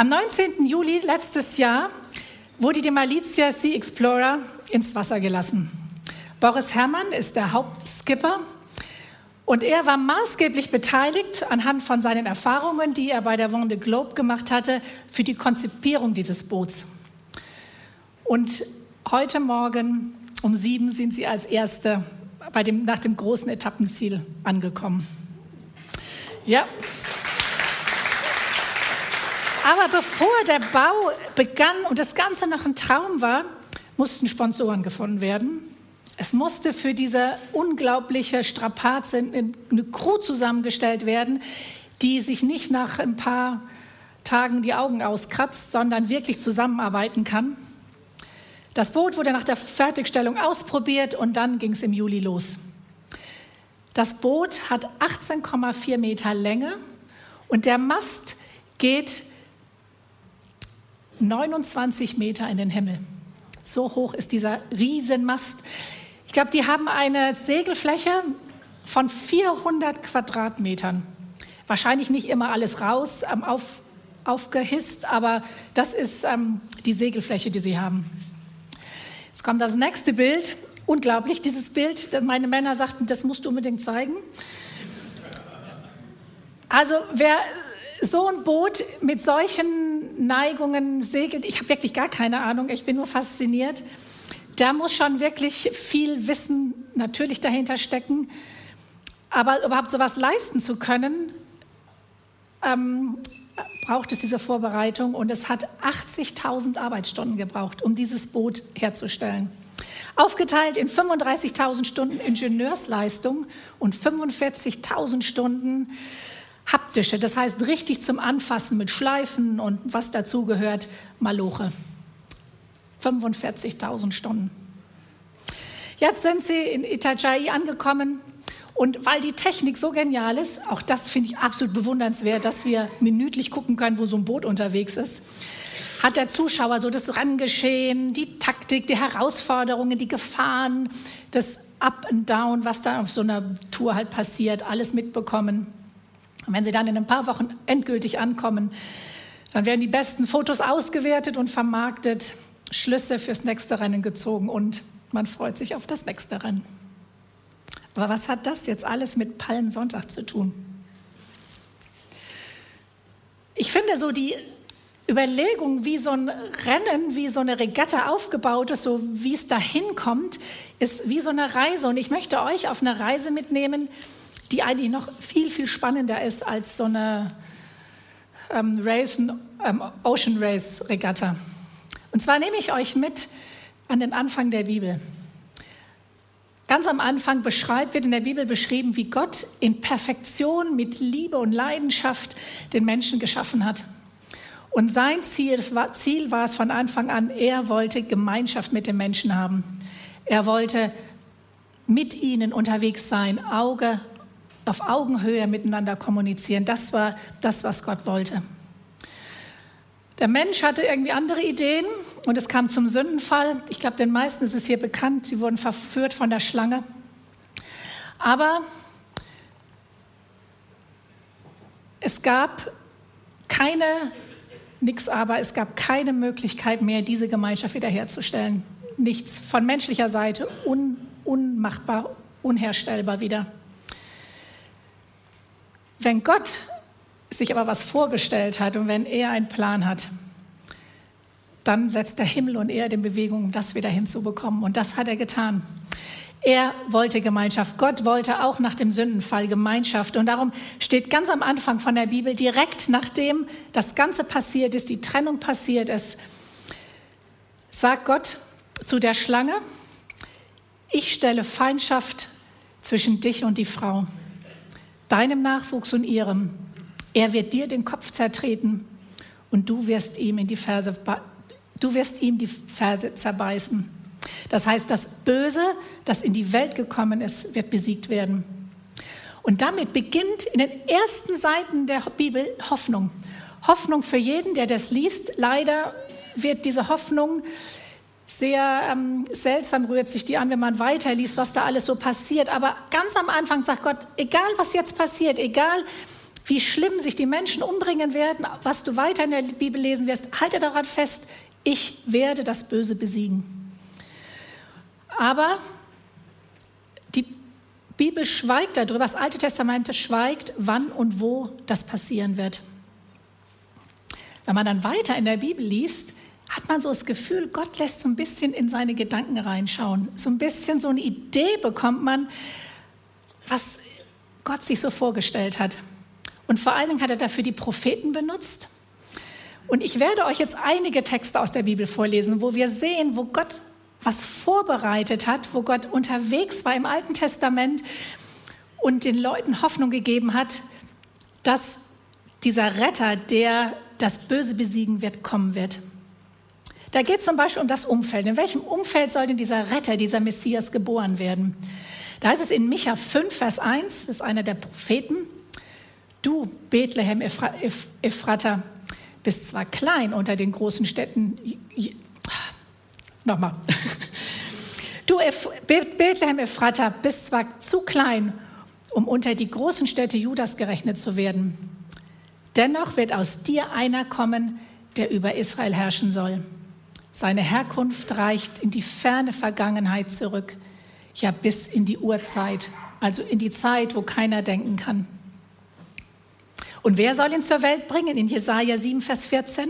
Am 19. Juli letztes Jahr wurde die Malizia Sea Explorer ins Wasser gelassen. Boris Herrmann ist der Hauptskipper und er war maßgeblich beteiligt anhand von seinen Erfahrungen, die er bei der Vendée Globe gemacht hatte, für die Konzipierung dieses Boots. Und heute Morgen um sieben sind sie als Erste dem, nach dem großen Etappenziel angekommen. Ja. Aber bevor der Bau begann und das Ganze noch ein Traum war, mussten Sponsoren gefunden werden. Es musste für diese unglaubliche Strapaze eine Crew zusammengestellt werden, die sich nicht nach ein paar Tagen die Augen auskratzt, sondern wirklich zusammenarbeiten kann. Das Boot wurde nach der Fertigstellung ausprobiert und dann ging es im Juli los. Das Boot hat 18,4 Meter Länge und der Mast geht 29 Meter in den Himmel. So hoch ist dieser Riesenmast. Ich glaube, die haben eine Segelfläche von 400 Quadratmetern. Wahrscheinlich nicht immer alles raus, ähm, auf, aufgehisst, aber das ist ähm, die Segelfläche, die sie haben. Jetzt kommt das nächste Bild. Unglaublich, dieses Bild. Meine Männer sagten, das musst du unbedingt zeigen. Also wer so ein Boot mit solchen Neigungen segelt, ich habe wirklich gar keine Ahnung, ich bin nur fasziniert. Da muss schon wirklich viel Wissen natürlich dahinter stecken. Aber überhaupt sowas leisten zu können, ähm, braucht es diese Vorbereitung und es hat 80.000 Arbeitsstunden gebraucht, um dieses Boot herzustellen. Aufgeteilt in 35.000 Stunden Ingenieursleistung und 45.000 Stunden haptische, das heißt richtig zum Anfassen mit Schleifen und was dazugehört, Maloche. 45.000 Stunden. Jetzt sind sie in Itajai angekommen und weil die Technik so genial ist, auch das finde ich absolut bewundernswert, dass wir minütlich gucken können, wo so ein Boot unterwegs ist, hat der Zuschauer so das Rangeschehen, die Taktik, die Herausforderungen, die Gefahren, das Up and Down, was da auf so einer Tour halt passiert, alles mitbekommen. Und wenn sie dann in ein paar Wochen endgültig ankommen, dann werden die besten Fotos ausgewertet und vermarktet, Schlüsse fürs nächste Rennen gezogen und man freut sich auf das nächste Rennen. Aber was hat das jetzt alles mit Palmsonntag zu tun? Ich finde so die Überlegung, wie so ein Rennen, wie so eine Regatta aufgebaut ist, so wie es dahin kommt, ist wie so eine Reise. Und ich möchte euch auf eine Reise mitnehmen, die eigentlich noch viel, viel spannender ist als so eine ähm, Race, ähm, Ocean Race Regatta. Und zwar nehme ich euch mit an den Anfang der Bibel. Ganz am Anfang beschreibt, wird in der Bibel beschrieben, wie Gott in Perfektion mit Liebe und Leidenschaft den Menschen geschaffen hat. Und sein Ziel, war, Ziel war es von Anfang an, er wollte Gemeinschaft mit den Menschen haben. Er wollte mit ihnen unterwegs sein, Auge auf Augenhöhe miteinander kommunizieren. Das war das, was Gott wollte. Der Mensch hatte irgendwie andere Ideen und es kam zum Sündenfall. Ich glaube, den meisten ist es hier bekannt, sie wurden verführt von der Schlange. Aber es gab keine, nix aber, es gab keine Möglichkeit mehr, diese Gemeinschaft wiederherzustellen. Nichts von menschlicher Seite, un, unmachbar, unherstellbar wieder. Wenn Gott sich aber was vorgestellt hat und wenn er einen Plan hat, dann setzt der Himmel und Erde in Bewegung, um das wieder hinzubekommen. Und das hat er getan. Er wollte Gemeinschaft. Gott wollte auch nach dem Sündenfall Gemeinschaft. Und darum steht ganz am Anfang von der Bibel, direkt nachdem das Ganze passiert ist, die Trennung passiert ist, sagt Gott zu der Schlange, ich stelle Feindschaft zwischen dich und die Frau, deinem Nachwuchs und ihrem. Er wird dir den Kopf zertreten und du wirst ihm in die Ferse, du wirst ihm die Ferse zerbeißen. Das heißt, das Böse, das in die Welt gekommen ist, wird besiegt werden. Und damit beginnt in den ersten Seiten der Bibel Hoffnung. Hoffnung für jeden, der das liest. Leider wird diese Hoffnung sehr ähm, seltsam, rührt sich die an, wenn man weiterliest, was da alles so passiert. Aber ganz am Anfang sagt Gott, egal was jetzt passiert, egal wie schlimm sich die Menschen umbringen werden, was du weiter in der Bibel lesen wirst, halte daran fest, ich werde das Böse besiegen. Aber die Bibel schweigt darüber, das Alte Testament schweigt, wann und wo das passieren wird. Wenn man dann weiter in der Bibel liest, hat man so das Gefühl, Gott lässt so ein bisschen in seine Gedanken reinschauen. So ein bisschen so eine Idee bekommt man, was Gott sich so vorgestellt hat. Und vor allen Dingen hat er dafür die Propheten benutzt. Und ich werde euch jetzt einige Texte aus der Bibel vorlesen, wo wir sehen, wo Gott was vorbereitet hat, wo Gott unterwegs war im Alten Testament und den Leuten Hoffnung gegeben hat, dass dieser Retter, der das Böse besiegen wird, kommen wird. Da geht es zum Beispiel um das Umfeld. In welchem Umfeld soll denn dieser Retter, dieser Messias geboren werden? Da ist es in Micha 5, Vers 1, das ist einer der Propheten. Du, Bethlehem Ephrata, bist zwar klein unter den großen Städten. Nochmal. Du, Bethlehem Ephrata, bist zwar zu klein, um unter die großen Städte Judas gerechnet zu werden. Dennoch wird aus dir einer kommen, der über Israel herrschen soll. Seine Herkunft reicht in die ferne Vergangenheit zurück, ja bis in die Urzeit, also in die Zeit, wo keiner denken kann. Und wer soll ihn zur Welt bringen? In Jesaja 7, Vers 14.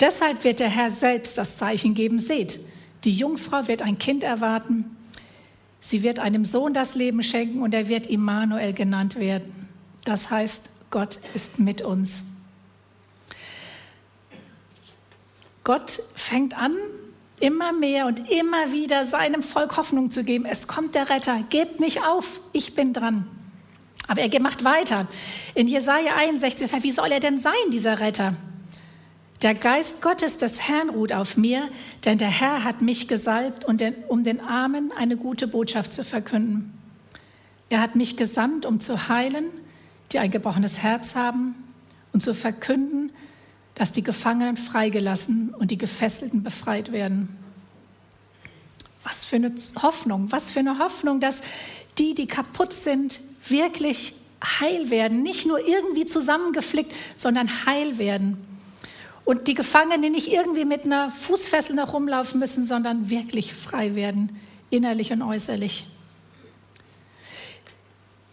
Deshalb wird der Herr selbst das Zeichen geben. Seht, die Jungfrau wird ein Kind erwarten. Sie wird einem Sohn das Leben schenken und er wird Immanuel genannt werden. Das heißt, Gott ist mit uns. Gott fängt an, immer mehr und immer wieder seinem Volk Hoffnung zu geben. Es kommt der Retter, gebt nicht auf, ich bin dran. Aber er macht weiter. In Jesaja 61, wie soll er denn sein, dieser Retter? Der Geist Gottes des Herrn ruht auf mir, denn der Herr hat mich gesalbt, um den Armen eine gute Botschaft zu verkünden. Er hat mich gesandt, um zu heilen, die ein gebrochenes Herz haben, und zu verkünden, dass die Gefangenen freigelassen und die Gefesselten befreit werden. Was für eine Hoffnung, was für eine Hoffnung, dass die, die kaputt sind, wirklich heil werden. Nicht nur irgendwie zusammengeflickt, sondern heil werden. Und die Gefangenen nicht irgendwie mit einer Fußfessel noch rumlaufen müssen, sondern wirklich frei werden, innerlich und äußerlich.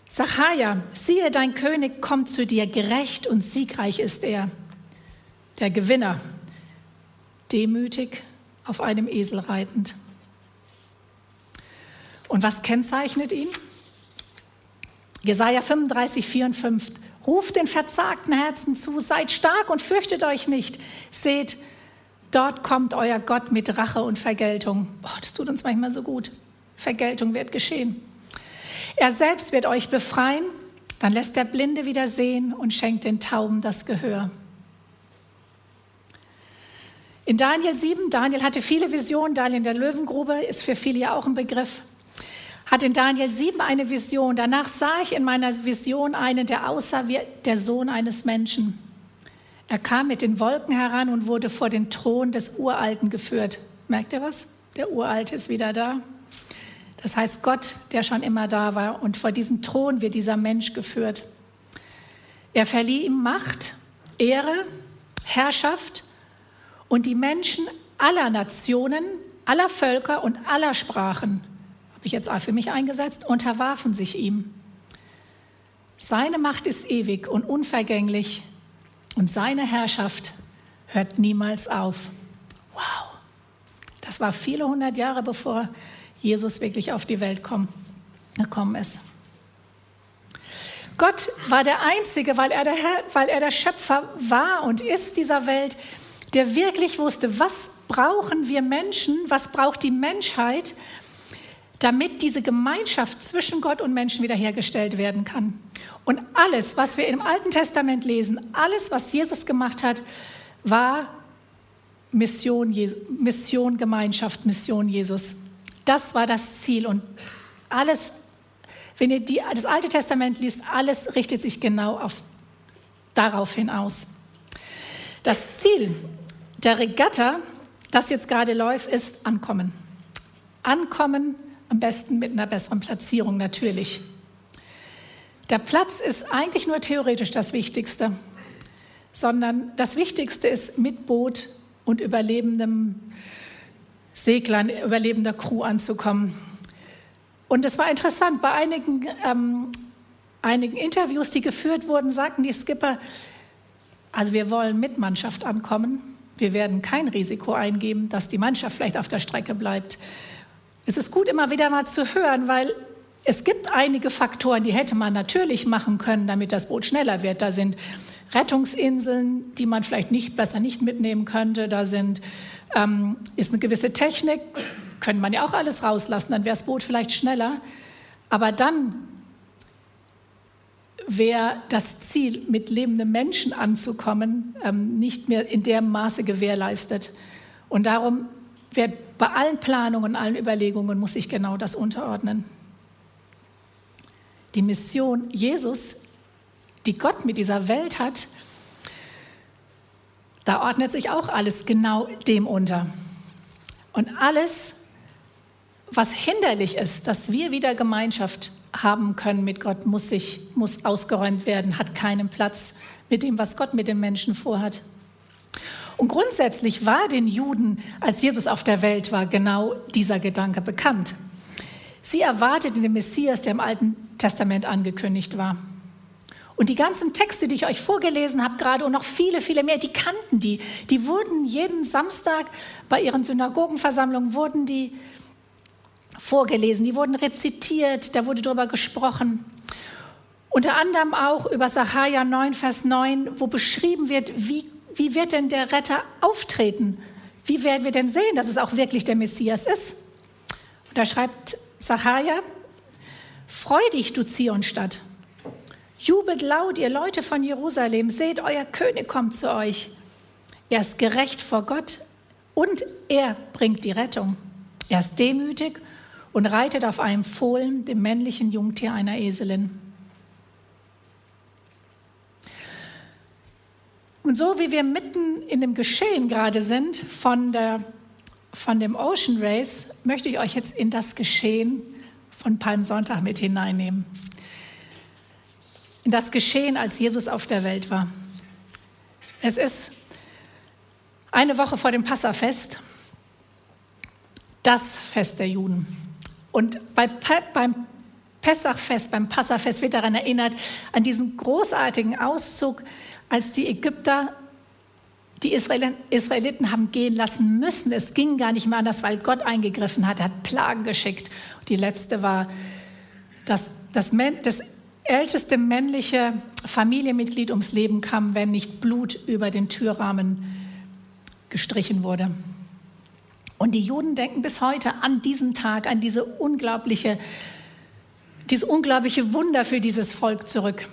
Sacharja, siehe, dein König kommt zu dir, gerecht und siegreich ist er der Gewinner, demütig auf einem Esel reitend. Und was kennzeichnet ihn? Jesaja 35, 4 und 5. Ruft den verzagten Herzen zu, seid stark und fürchtet euch nicht. Seht, dort kommt euer Gott mit Rache und Vergeltung. Boah, das tut uns manchmal so gut. Vergeltung wird geschehen. Er selbst wird euch befreien, dann lässt der Blinde wieder sehen und schenkt den Tauben das Gehör. In Daniel 7, Daniel hatte viele Visionen, Daniel in der Löwengrube ist für viele ja auch ein Begriff, hat in Daniel 7 eine Vision. Danach sah ich in meiner Vision einen, der aussah wie der Sohn eines Menschen. Er kam mit den Wolken heran und wurde vor den Thron des Uralten geführt. Merkt ihr was? Der Uralte ist wieder da. Das heißt, Gott, der schon immer da war, und vor diesem Thron wird dieser Mensch geführt. Er verlieh ihm Macht, Ehre, Herrschaft und die Menschen aller Nationen, aller Völker und aller Sprachen, habe ich jetzt auch für mich eingesetzt, unterwarfen sich ihm. Seine Macht ist ewig und unvergänglich und seine Herrschaft hört niemals auf. Wow, das war viele hundert Jahre bevor Jesus wirklich auf die Welt gekommen ist. Gott war der Einzige, weil er der, Herr, weil er der Schöpfer war und ist dieser Welt, der wirklich wusste, was brauchen wir Menschen, was braucht die Menschheit, damit diese Gemeinschaft zwischen Gott und Menschen wiederhergestellt werden kann. Und alles, was wir im Alten Testament lesen, alles, was Jesus gemacht hat, war Mission, Mission Gemeinschaft, Mission Jesus. Das war das Ziel. Und alles, wenn ihr die, das Alte Testament liest, alles richtet sich genau auf, darauf hinaus. Das Ziel der Regatta, das jetzt gerade läuft, ist Ankommen. Ankommen, am besten mit einer besseren Platzierung natürlich. Der Platz ist eigentlich nur theoretisch das Wichtigste, sondern das Wichtigste ist mit Boot und überlebendem Seglern, überlebender Crew anzukommen. Und es war interessant, bei einigen, ähm, einigen Interviews, die geführt wurden, sagten die Skipper, also wir wollen mit Mannschaft ankommen. Wir werden kein Risiko eingeben, dass die Mannschaft vielleicht auf der Strecke bleibt. Es ist gut, immer wieder mal zu hören, weil es gibt einige Faktoren, die hätte man natürlich machen können, damit das Boot schneller wird. Da sind Rettungsinseln, die man vielleicht nicht besser nicht mitnehmen könnte. Da sind, ähm, ist eine gewisse Technik, könnte man ja auch alles rauslassen, dann wäre das Boot vielleicht schneller. Aber dann wäre das Ziel, mit lebenden Menschen anzukommen, ähm, nicht mehr in dem Maße gewährleistet. Und darum wird bei allen Planungen, allen Überlegungen muss sich genau das unterordnen. Die Mission Jesus, die Gott mit dieser Welt hat, da ordnet sich auch alles genau dem unter. Und alles, was hinderlich ist, dass wir wieder Gemeinschaft haben können mit Gott, muss, sich, muss ausgeräumt werden, hat keinen Platz mit dem, was Gott mit den Menschen vorhat. Und grundsätzlich war den Juden, als Jesus auf der Welt war, genau dieser Gedanke bekannt. Sie erwarteten den Messias, der im Alten Testament angekündigt war. Und die ganzen Texte, die ich euch vorgelesen habe, gerade und noch viele, viele mehr, die kannten die. Die wurden jeden Samstag bei ihren Synagogenversammlungen wurden die vorgelesen, die wurden rezitiert, da wurde darüber gesprochen. Unter anderem auch über Sacharja 9, Vers 9, wo beschrieben wird, wie, wie wird denn der Retter auftreten? Wie werden wir denn sehen, dass es auch wirklich der Messias ist? Und da schreibt Sacharja, Freu dich, du Zionstadt. Jubelt laut, ihr Leute von Jerusalem, seht, euer König kommt zu euch. Er ist gerecht vor Gott und er bringt die Rettung. Er ist demütig und reitet auf einem Fohlen, dem männlichen Jungtier einer Eselin. Und so wie wir mitten in dem Geschehen gerade sind von, der, von dem Ocean Race, möchte ich euch jetzt in das Geschehen von Palmsonntag mit hineinnehmen. In das Geschehen, als Jesus auf der Welt war. Es ist eine Woche vor dem Passafest, das Fest der Juden. Und bei, beim Pessachfest, beim Passafest wird daran erinnert, an diesen großartigen Auszug, als die Ägypter die Israeliten haben gehen lassen müssen. Es ging gar nicht mehr anders, weil Gott eingegriffen hat. Er hat Plagen geschickt. Die letzte war, dass das, das älteste männliche Familienmitglied ums Leben kam, wenn nicht Blut über den Türrahmen gestrichen wurde. Und die Juden denken bis heute an diesen Tag, an diese unglaubliche, dieses unglaubliche Wunder für dieses Volk zurück.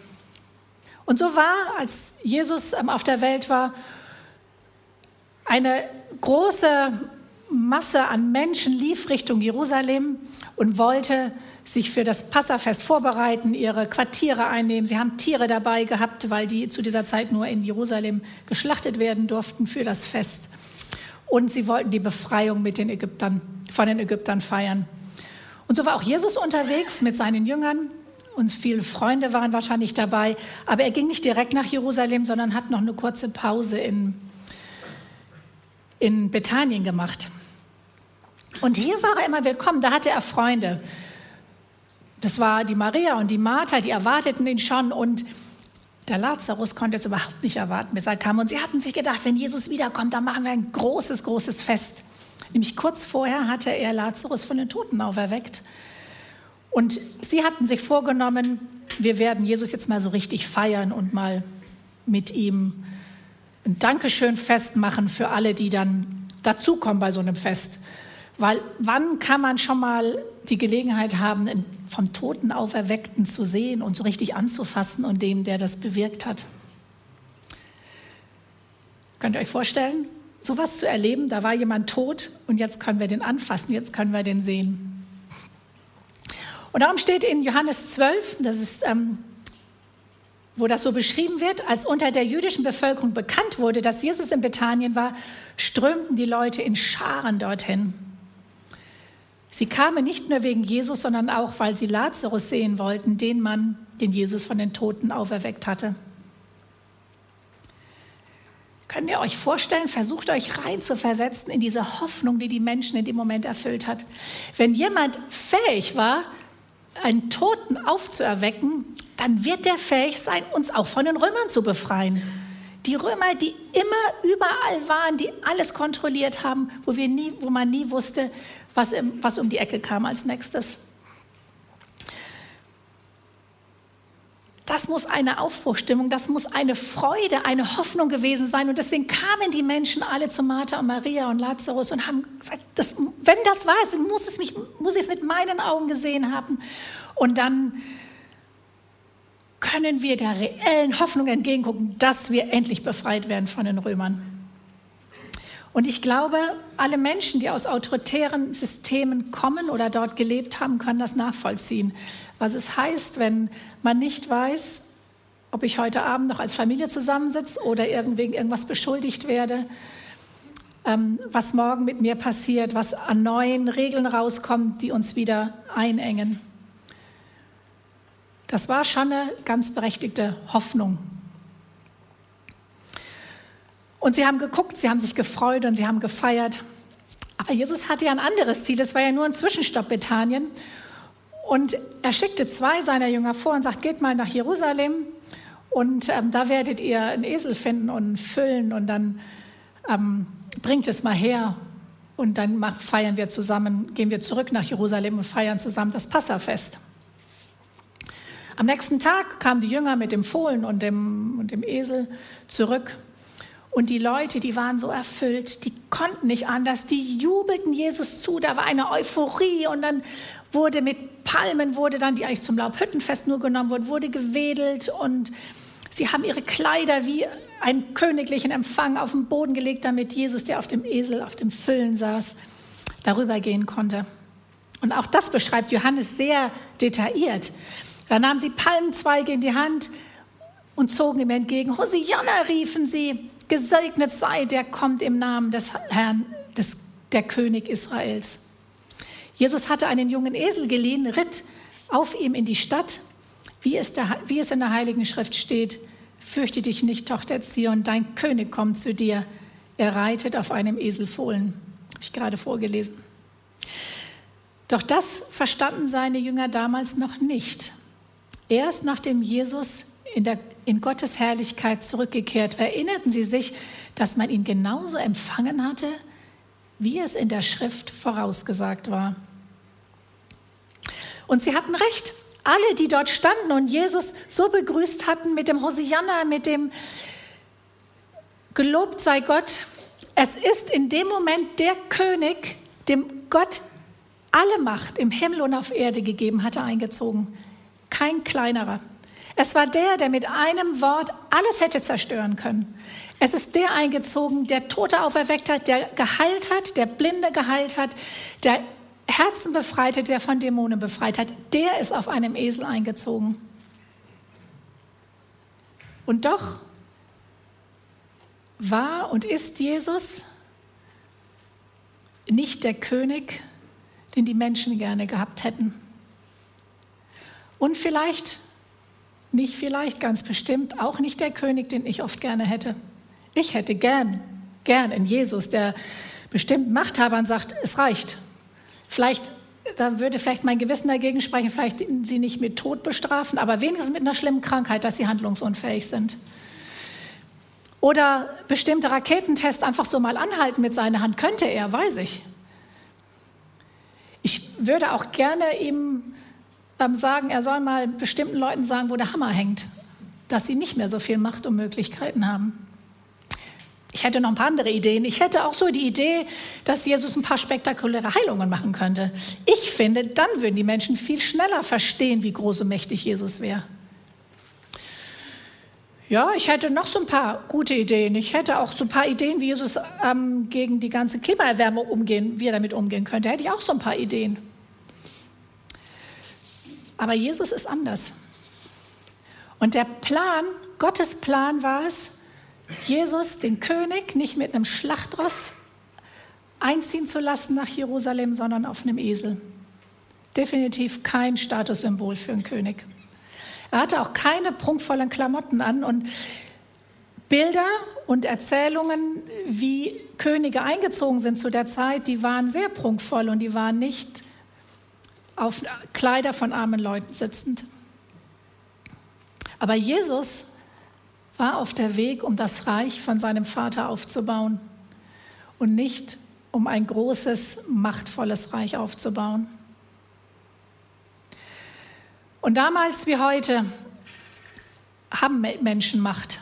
Und so war, als Jesus auf der Welt war, eine große Masse an Menschen lief Richtung Jerusalem und wollte sich für das Passafest vorbereiten, ihre Quartiere einnehmen. Sie haben Tiere dabei gehabt, weil die zu dieser Zeit nur in Jerusalem geschlachtet werden durften für das Fest und sie wollten die Befreiung mit den Ägyptern, von den Ägyptern feiern. Und so war auch Jesus unterwegs mit seinen Jüngern und viele Freunde waren wahrscheinlich dabei, aber er ging nicht direkt nach Jerusalem, sondern hat noch eine kurze Pause in, in Bethanien gemacht. Und hier war er immer willkommen, da hatte er Freunde. Das war die Maria und die Martha, die erwarteten ihn schon und der Lazarus konnte es überhaupt nicht erwarten, bis er kam. Und sie hatten sich gedacht, wenn Jesus wiederkommt, dann machen wir ein großes, großes Fest. Nämlich kurz vorher hatte er Lazarus von den Toten auferweckt. Und sie hatten sich vorgenommen, wir werden Jesus jetzt mal so richtig feiern und mal mit ihm ein Dankeschön festmachen für alle, die dann dazukommen bei so einem Fest. Weil wann kann man schon mal die Gelegenheit haben, vom Toten auferweckten zu sehen und so richtig anzufassen und dem, der das bewirkt hat? Könnt ihr euch vorstellen, sowas zu erleben? Da war jemand tot und jetzt können wir den anfassen, jetzt können wir den sehen. Und darum steht in Johannes 12, das ist, ähm, wo das so beschrieben wird, als unter der jüdischen Bevölkerung bekannt wurde, dass Jesus in Bethanien war, strömten die Leute in Scharen dorthin. Sie kamen nicht nur wegen Jesus, sondern auch, weil sie Lazarus sehen wollten, den Mann, den Jesus von den Toten auferweckt hatte. Könnt ihr euch vorstellen, versucht euch rein zu versetzen in diese Hoffnung, die die Menschen in dem Moment erfüllt hat. Wenn jemand fähig war, einen Toten aufzuerwecken, dann wird der fähig sein, uns auch von den Römern zu befreien. Die Römer, die immer überall waren, die alles kontrolliert haben, wo, wir nie, wo man nie wusste, was, was um die Ecke kam als nächstes. Das muss eine Aufbruchstimmung, das muss eine Freude, eine Hoffnung gewesen sein. Und deswegen kamen die Menschen alle zu Martha und Maria und Lazarus und haben gesagt, das, wenn das war, muss, muss ich es mit meinen Augen gesehen haben. Und dann können wir der reellen Hoffnung entgegengucken, dass wir endlich befreit werden von den Römern. Und ich glaube, alle Menschen, die aus autoritären Systemen kommen oder dort gelebt haben, können das nachvollziehen. Was es heißt, wenn man nicht weiß, ob ich heute Abend noch als Familie zusammensitze oder wegen irgendwas beschuldigt werde, ähm, was morgen mit mir passiert, was an neuen Regeln rauskommt, die uns wieder einengen. Das war schon eine ganz berechtigte Hoffnung und sie haben geguckt, sie haben sich gefreut und sie haben gefeiert. Aber Jesus hatte ja ein anderes Ziel. Es war ja nur ein Zwischenstopp Bethanien. Und er schickte zwei seiner Jünger vor und sagt, geht mal nach Jerusalem und ähm, da werdet ihr einen Esel finden und füllen und dann ähm, bringt es mal her und dann feiern wir zusammen, gehen wir zurück nach Jerusalem und feiern zusammen das Passafest. Am nächsten Tag kamen die Jünger mit dem Fohlen und dem, und dem Esel zurück und die Leute, die waren so erfüllt, die konnten nicht anders, die jubelten Jesus zu, da war eine Euphorie und dann wurde mit Palmen, wurde dann, die eigentlich zum Laubhüttenfest nur genommen wurden, wurde gewedelt und sie haben ihre Kleider wie einen königlichen Empfang auf den Boden gelegt, damit Jesus, der auf dem Esel, auf dem Füllen saß, darüber gehen konnte. Und auch das beschreibt Johannes sehr detailliert. Da nahmen sie Palmenzweige in die Hand und zogen ihm entgegen. Hosianna riefen sie. Gesegnet sei, der kommt im Namen des Herrn, des, der König Israels. Jesus hatte einen jungen Esel geliehen, ritt auf ihm in die Stadt, wie es, der, wie es in der Heiligen Schrift steht. Fürchte dich nicht, Tochter Zion, dein König kommt zu dir. Er reitet auf einem Eselfohlen. Habe ich gerade vorgelesen. Doch das verstanden seine Jünger damals noch nicht. Erst nachdem Jesus in, der, in Gottes Herrlichkeit zurückgekehrt, erinnerten sie sich, dass man ihn genauso empfangen hatte, wie es in der Schrift vorausgesagt war. Und sie hatten recht. Alle, die dort standen und Jesus so begrüßt hatten mit dem Hosianna, mit dem Gelobt sei Gott, es ist in dem Moment der König, dem Gott alle Macht im Himmel und auf Erde gegeben hatte, eingezogen. Kein kleinerer. Es war der, der mit einem Wort alles hätte zerstören können. Es ist der eingezogen, der Tote auferweckt hat, der geheilt hat, der Blinde geheilt hat, der Herzen befreit hat, der von Dämonen befreit hat. Der ist auf einem Esel eingezogen. Und doch war und ist Jesus nicht der König, den die Menschen gerne gehabt hätten. Und vielleicht nicht vielleicht, ganz bestimmt auch nicht der König, den ich oft gerne hätte. Ich hätte gern, gern in Jesus, der bestimmt Machthabern sagt, es reicht. Vielleicht, da würde vielleicht mein Gewissen dagegen sprechen, vielleicht sie nicht mit Tod bestrafen, aber wenigstens mit einer schlimmen Krankheit, dass sie handlungsunfähig sind. Oder bestimmte Raketentests einfach so mal anhalten mit seiner Hand, könnte er, weiß ich. Ich würde auch gerne ihm ähm, sagen, er soll mal bestimmten Leuten sagen, wo der Hammer hängt, dass sie nicht mehr so viel Macht und Möglichkeiten haben. Ich hätte noch ein paar andere Ideen. Ich hätte auch so die Idee, dass Jesus ein paar spektakuläre Heilungen machen könnte. Ich finde, dann würden die Menschen viel schneller verstehen, wie groß und mächtig Jesus wäre. Ja, ich hätte noch so ein paar gute Ideen. Ich hätte auch so ein paar Ideen, wie Jesus ähm, gegen die ganze Klimaerwärmung umgehen, wie er damit umgehen könnte. Hätte ich auch so ein paar Ideen. Aber Jesus ist anders. Und der Plan, Gottes Plan war es, Jesus, den König, nicht mit einem Schlachtross einziehen zu lassen nach Jerusalem, sondern auf einem Esel. Definitiv kein Statussymbol für einen König. Er hatte auch keine prunkvollen Klamotten an und Bilder und Erzählungen, wie Könige eingezogen sind zu der Zeit, die waren sehr prunkvoll und die waren nicht auf Kleider von armen Leuten sitzend. Aber Jesus war auf der Weg, um das Reich von seinem Vater aufzubauen und nicht um ein großes, machtvolles Reich aufzubauen. Und damals wie heute haben Menschen Macht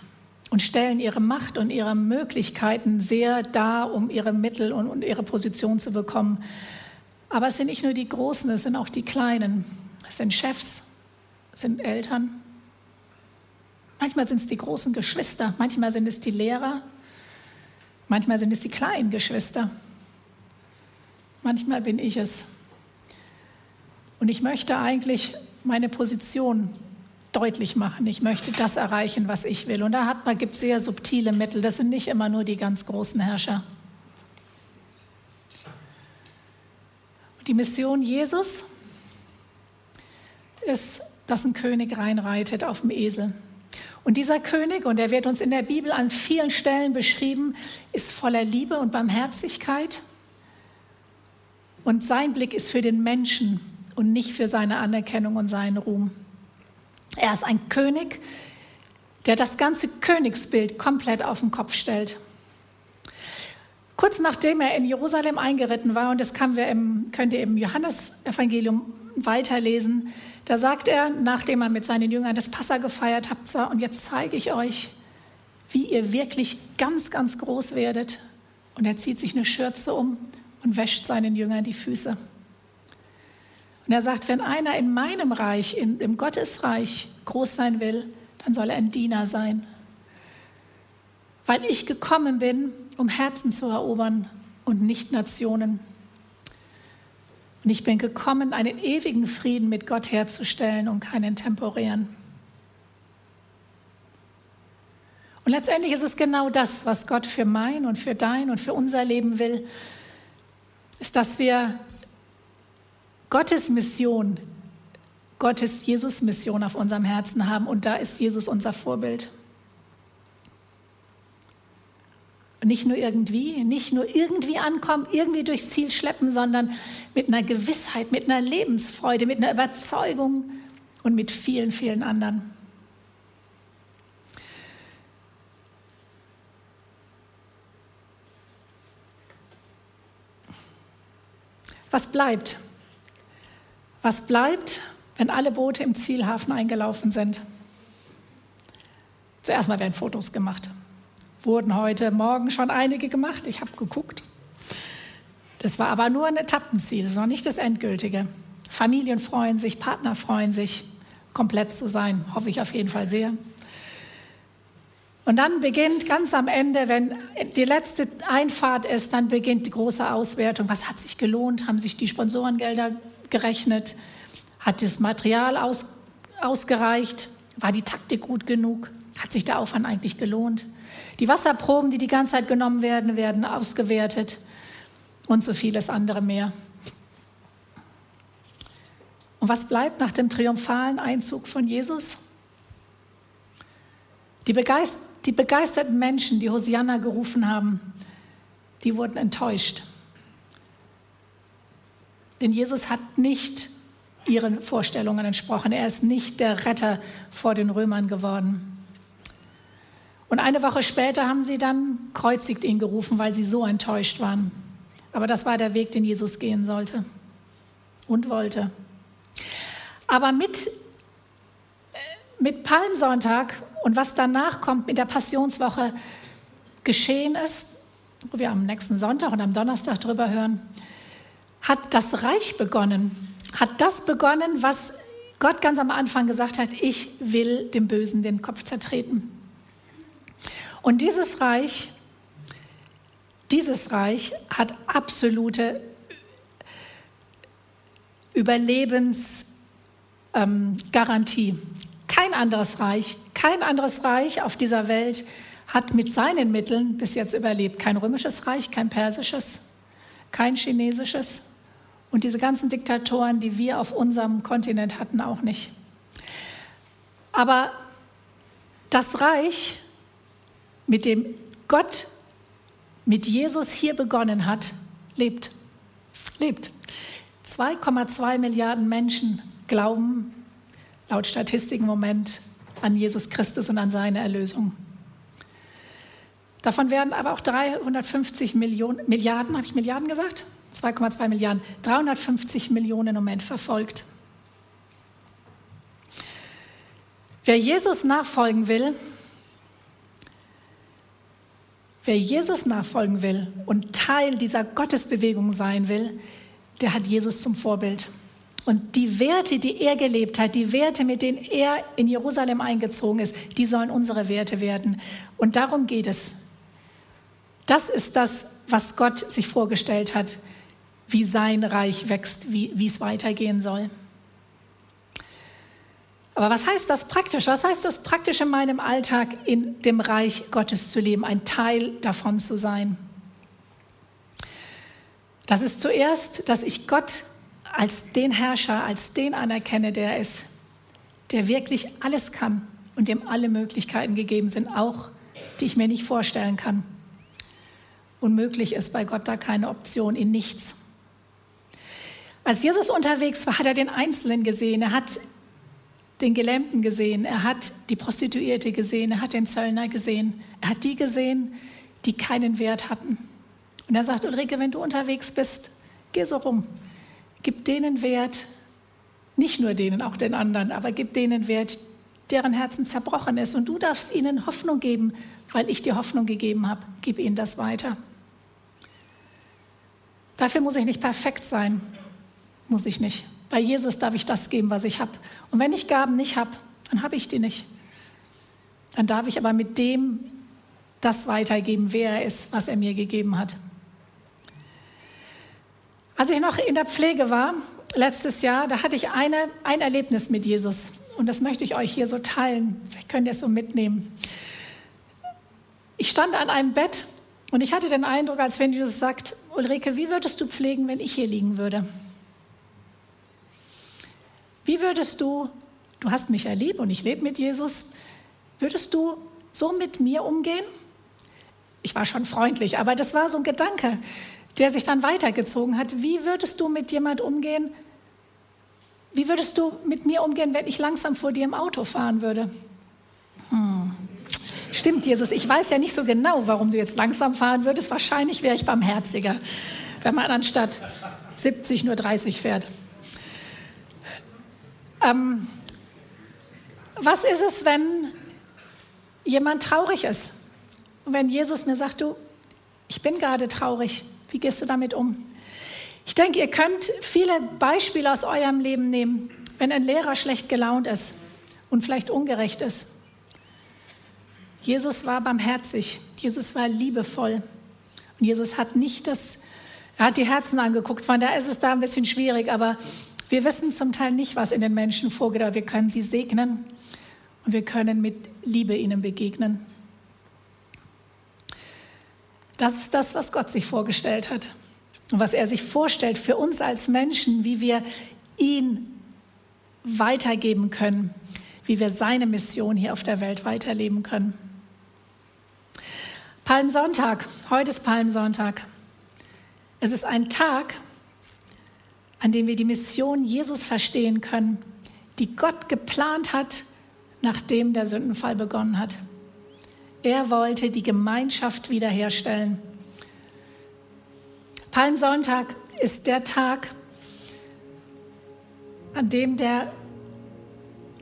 und stellen ihre Macht und ihre Möglichkeiten sehr dar, um ihre Mittel und, ihre Position zu bekommen. Aber es sind nicht nur die Großen, es sind auch die Kleinen. Es sind Chefs, es sind Eltern. Manchmal sind es die großen Geschwister, manchmal sind es die Lehrer, manchmal sind es die kleinen Geschwister. Manchmal bin ich es. Und ich möchte eigentlich meine Position deutlich machen. Ich möchte das erreichen, was ich will. Und da gibt es sehr subtile Mittel. Das sind nicht immer nur die ganz großen Herrscher. Die Mission Jesus ist, dass ein König reinreitet auf dem Esel. Und dieser König, und er wird uns in der Bibel an vielen Stellen beschrieben, ist voller Liebe und Barmherzigkeit. Und sein Blick ist für den Menschen und nicht für seine Anerkennung und seinen Ruhm. Er ist ein König, der das ganze Königsbild komplett auf den Kopf stellt. Kurz nachdem er in Jerusalem eingeritten war, und das im, könnt ihr im Johannesevangelium weiterlesen, da sagt er, nachdem er mit seinen Jüngern das Passa gefeiert hat, so, und jetzt zeige ich euch, wie ihr wirklich ganz, ganz groß werdet. Und er zieht sich eine Schürze um und wäscht seinen Jüngern die Füße. Und er sagt, wenn einer in meinem Reich, in, im Gottesreich groß sein will, dann soll er ein Diener sein. Weil ich gekommen bin, um Herzen zu erobern und nicht Nationen. Und ich bin gekommen, einen ewigen Frieden mit Gott herzustellen und keinen temporären. Und letztendlich ist es genau das, was Gott für mein und für dein und für unser Leben will, ist, dass wir Gottes Mission, Gottes Jesus-Mission auf unserem Herzen haben und da ist Jesus unser Vorbild. Und nicht nur irgendwie, nicht nur irgendwie ankommen, irgendwie durchs Ziel schleppen, sondern mit einer Gewissheit, mit einer Lebensfreude, mit einer Überzeugung und mit vielen, vielen anderen. Was bleibt? Was bleibt, wenn alle Boote im Zielhafen eingelaufen sind? Zuerst mal werden Fotos gemacht. Wurden heute Morgen schon einige gemacht. Ich habe geguckt. Das war aber nur ein Etappenziel, das war nicht das Endgültige. Familien freuen sich, Partner freuen sich, komplett zu sein, hoffe ich auf jeden Fall sehr. Und dann beginnt ganz am Ende, wenn die letzte Einfahrt ist, dann beginnt die große Auswertung. Was hat sich gelohnt? Haben sich die Sponsorengelder gerechnet? Hat das Material aus, ausgereicht? War die Taktik gut genug? Hat sich der Aufwand eigentlich gelohnt? Die Wasserproben, die die ganze Zeit genommen werden, werden ausgewertet und so vieles andere mehr. Und was bleibt nach dem triumphalen Einzug von Jesus? Die, Begeist die begeisterten Menschen, die Hosianna gerufen haben, die wurden enttäuscht. Denn Jesus hat nicht ihren Vorstellungen entsprochen. Er ist nicht der Retter vor den Römern geworden. Und eine Woche später haben sie dann kreuzigt ihn gerufen, weil sie so enttäuscht waren. Aber das war der Weg, den Jesus gehen sollte und wollte. Aber mit, äh, mit Palmsonntag und was danach kommt mit der Passionswoche geschehen ist, wo wir am nächsten Sonntag und am Donnerstag drüber hören, hat das Reich begonnen. Hat das begonnen, was Gott ganz am Anfang gesagt hat, ich will dem Bösen den Kopf zertreten. Und dieses Reich, dieses Reich hat absolute Überlebensgarantie. Ähm, kein anderes Reich, kein anderes Reich auf dieser Welt hat mit seinen Mitteln bis jetzt überlebt. Kein römisches Reich, kein persisches. kein chinesisches und diese ganzen Diktatoren, die wir auf unserem Kontinent hatten, auch nicht. Aber das Reich, mit dem Gott mit Jesus hier begonnen hat, lebt. Lebt. 2,2 Milliarden Menschen glauben laut Statistik im Moment an Jesus Christus und an seine Erlösung. Davon werden aber auch 350 Millionen, Milliarden, habe ich Milliarden gesagt? 2,2 Milliarden, 350 Millionen im Moment verfolgt. Wer Jesus nachfolgen will, wer Jesus nachfolgen will und Teil dieser Gottesbewegung sein will, der hat Jesus zum Vorbild. Und die Werte, die er gelebt hat, die Werte, mit denen er in Jerusalem eingezogen ist, die sollen unsere Werte werden. Und darum geht es. Das ist das, was Gott sich vorgestellt hat, wie sein Reich wächst, wie, es weitergehen soll. Aber was heißt das praktisch? Was heißt das praktisch in meinem Alltag, in dem Reich Gottes zu leben, ein Teil davon zu sein? Das ist zuerst, dass ich Gott als den Herrscher, als den anerkenne, der ist, der wirklich alles kann und dem alle Möglichkeiten gegeben sind, auch die ich mir nicht vorstellen kann. Unmöglich ist bei Gott da keine Option in nichts. Als Jesus unterwegs war, hat er den Einzelnen gesehen, er hat den Gelähmten gesehen, er hat die Prostituierte gesehen, er hat den Zöllner gesehen, er hat die gesehen, die keinen Wert hatten. Und er sagt, Ulrike, wenn du unterwegs bist, geh so rum, gib denen Wert, nicht nur denen, auch den anderen, aber gib denen Wert, deren Herzen zerbrochen ist. Und du darfst ihnen Hoffnung geben, weil ich dir Hoffnung gegeben habe. Gib ihnen das weiter. Dafür muss ich nicht perfekt sein. Muss ich nicht. Bei Jesus darf ich das geben, was ich habe. Und wenn ich Gaben nicht habe, dann habe ich die nicht. Dann darf ich aber mit dem das weitergeben, wer er ist, was er mir gegeben hat. Als ich noch in der Pflege war, letztes Jahr, da hatte ich eine, ein Erlebnis mit Jesus. Und das möchte ich euch hier so teilen. Vielleicht könnt ihr es so mitnehmen. Ich stand an einem Bett und ich hatte den Eindruck, als wenn Jesus sagt, Ulrike, wie würdest du pflegen, wenn ich hier liegen würde? Wie würdest du, du hast mich erlebt und ich lebe mit Jesus, würdest du so mit mir umgehen? Ich war schon freundlich, aber das war so ein Gedanke der sich dann weitergezogen hat. Wie würdest du mit jemand umgehen? Wie würdest du mit mir umgehen, wenn ich langsam vor dir im Auto fahren würde? Hm. Stimmt, Jesus, ich weiß ja nicht so genau, warum du jetzt langsam fahren würdest. Wahrscheinlich wäre ich barmherziger, wenn man anstatt 70 nur 30 fährt. Ähm, was ist es, wenn jemand traurig ist? Und wenn Jesus mir sagt, du, ich bin gerade traurig, wie gehst du damit um? Ich denke, ihr könnt viele Beispiele aus eurem Leben nehmen, wenn ein Lehrer schlecht gelaunt ist und vielleicht ungerecht ist. Jesus war barmherzig, Jesus war liebevoll und Jesus hat nicht das, er hat die Herzen angeguckt, von daher ist es da ein bisschen schwierig, aber wir wissen zum Teil nicht, was in den Menschen vorgeht, aber wir können sie segnen und wir können mit Liebe ihnen begegnen. Das ist das, was Gott sich vorgestellt hat und was er sich vorstellt für uns als Menschen, wie wir ihn weitergeben können, wie wir seine Mission hier auf der Welt weiterleben können. Palmsonntag, heute ist Palmsonntag. Es ist ein Tag, an dem wir die Mission Jesus verstehen können, die Gott geplant hat, nachdem der Sündenfall begonnen hat. Er wollte die Gemeinschaft wiederherstellen. Palmsonntag ist der Tag, an dem der,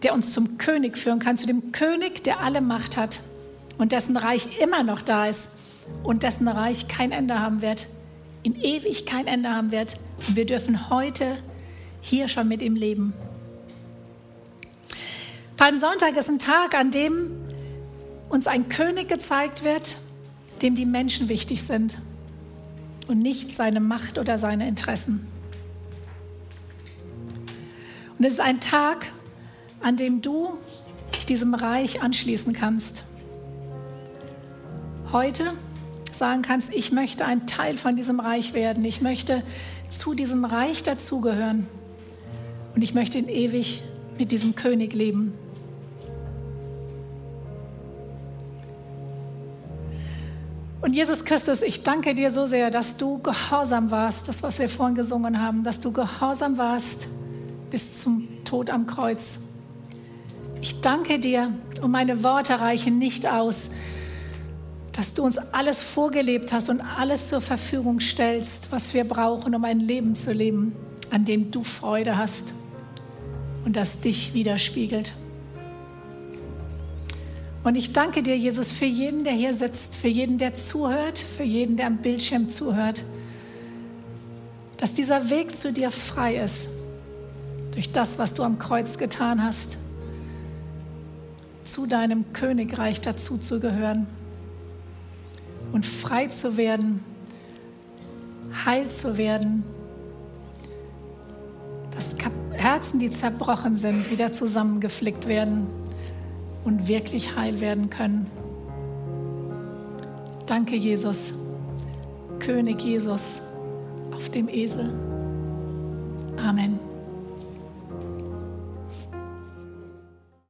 der uns zum König führen kann, zu dem König, der alle Macht hat und dessen Reich immer noch da ist und dessen Reich kein Ende haben wird, in ewig kein Ende haben wird. Wir dürfen heute hier schon mit ihm leben. Palmsonntag ist ein Tag, an dem uns ein König gezeigt wird, dem die Menschen wichtig sind und nicht seine Macht oder seine Interessen. Und es ist ein Tag, an dem du dich diesem Reich anschließen kannst. Heute sagen kannst, ich möchte ein Teil von diesem Reich werden. Ich möchte zu diesem Reich dazugehören. Und ich möchte in ewig mit diesem König leben. Und Jesus Christus, ich danke dir so sehr, dass du gehorsam warst, das, was wir vorhin gesungen haben, dass du gehorsam warst bis zum Tod am Kreuz. Ich danke dir und meine Worte reichen nicht aus, dass du uns alles vorgelebt hast und alles zur Verfügung stellst, was wir brauchen, um ein Leben zu leben, an dem du Freude hast und das dich widerspiegelt. Und ich danke dir, Jesus, für jeden, der hier sitzt, für jeden, der zuhört, für jeden, der am Bildschirm zuhört, dass dieser Weg zu dir frei ist durch das, was du am Kreuz getan hast, zu deinem Königreich dazu zu gehören und frei zu werden, heil zu werden, dass Herzen, die zerbrochen sind, wieder zusammengeflickt werden und wirklich heil werden können. Danke, Jesus, König Jesus auf dem Esel. Amen.